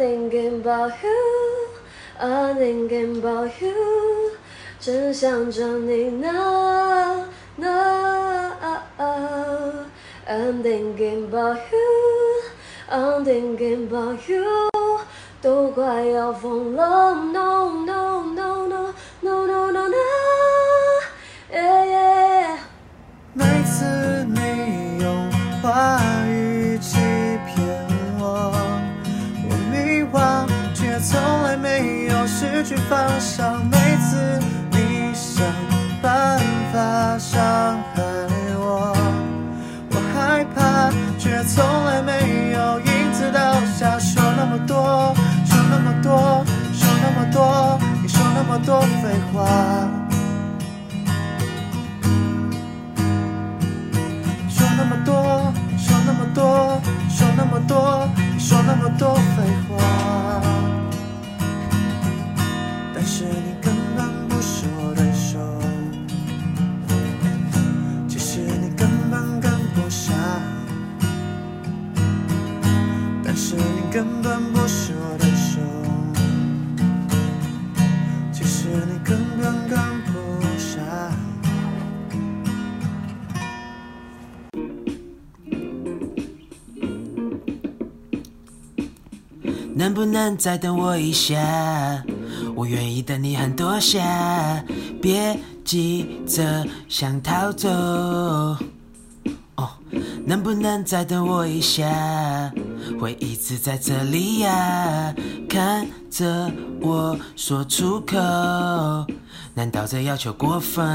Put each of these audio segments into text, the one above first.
thinking about you, I'm thinking about you，真想着你呢呢。I'm thinking about you, I'm thinking about you，都快要疯了 No No 从来没有失去方向。每次你想办法伤害我，我害怕，却从来没有因此倒下。说那么多，说那么多，说那么多，你说那么多废话。说那么多，说那么多，说那么多，你说那么多废话，但是你根本不是我对手，其实你根本跟不上，但是你根本不是我对手，其实你根本跟不上。能不能再等我一下？我愿意等你很多下，别急着想逃走。哦，能不能再等我一下？会一直在这里呀，看着我说出口。难道这要求过分？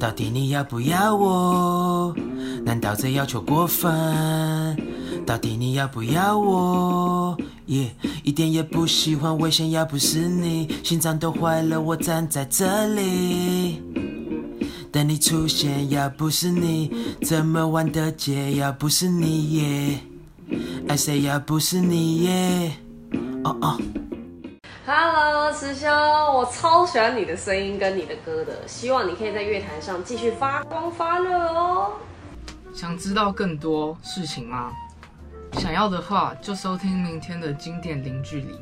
到底你要不要我？难道这要求过分？到底你要不要我？耶、一点也不喜欢危险，要不是你，心脏都坏了。我站在这里，等你出现，要不是你，这么晚的街，要不是你耶，I say 要不是你耶，哦哦。Hello，师兄，我超喜欢你的声音跟你的歌的，希望你可以在乐坛上继续发光发热哦。想知道更多事情吗？想要的话就收听明天的经典零距离。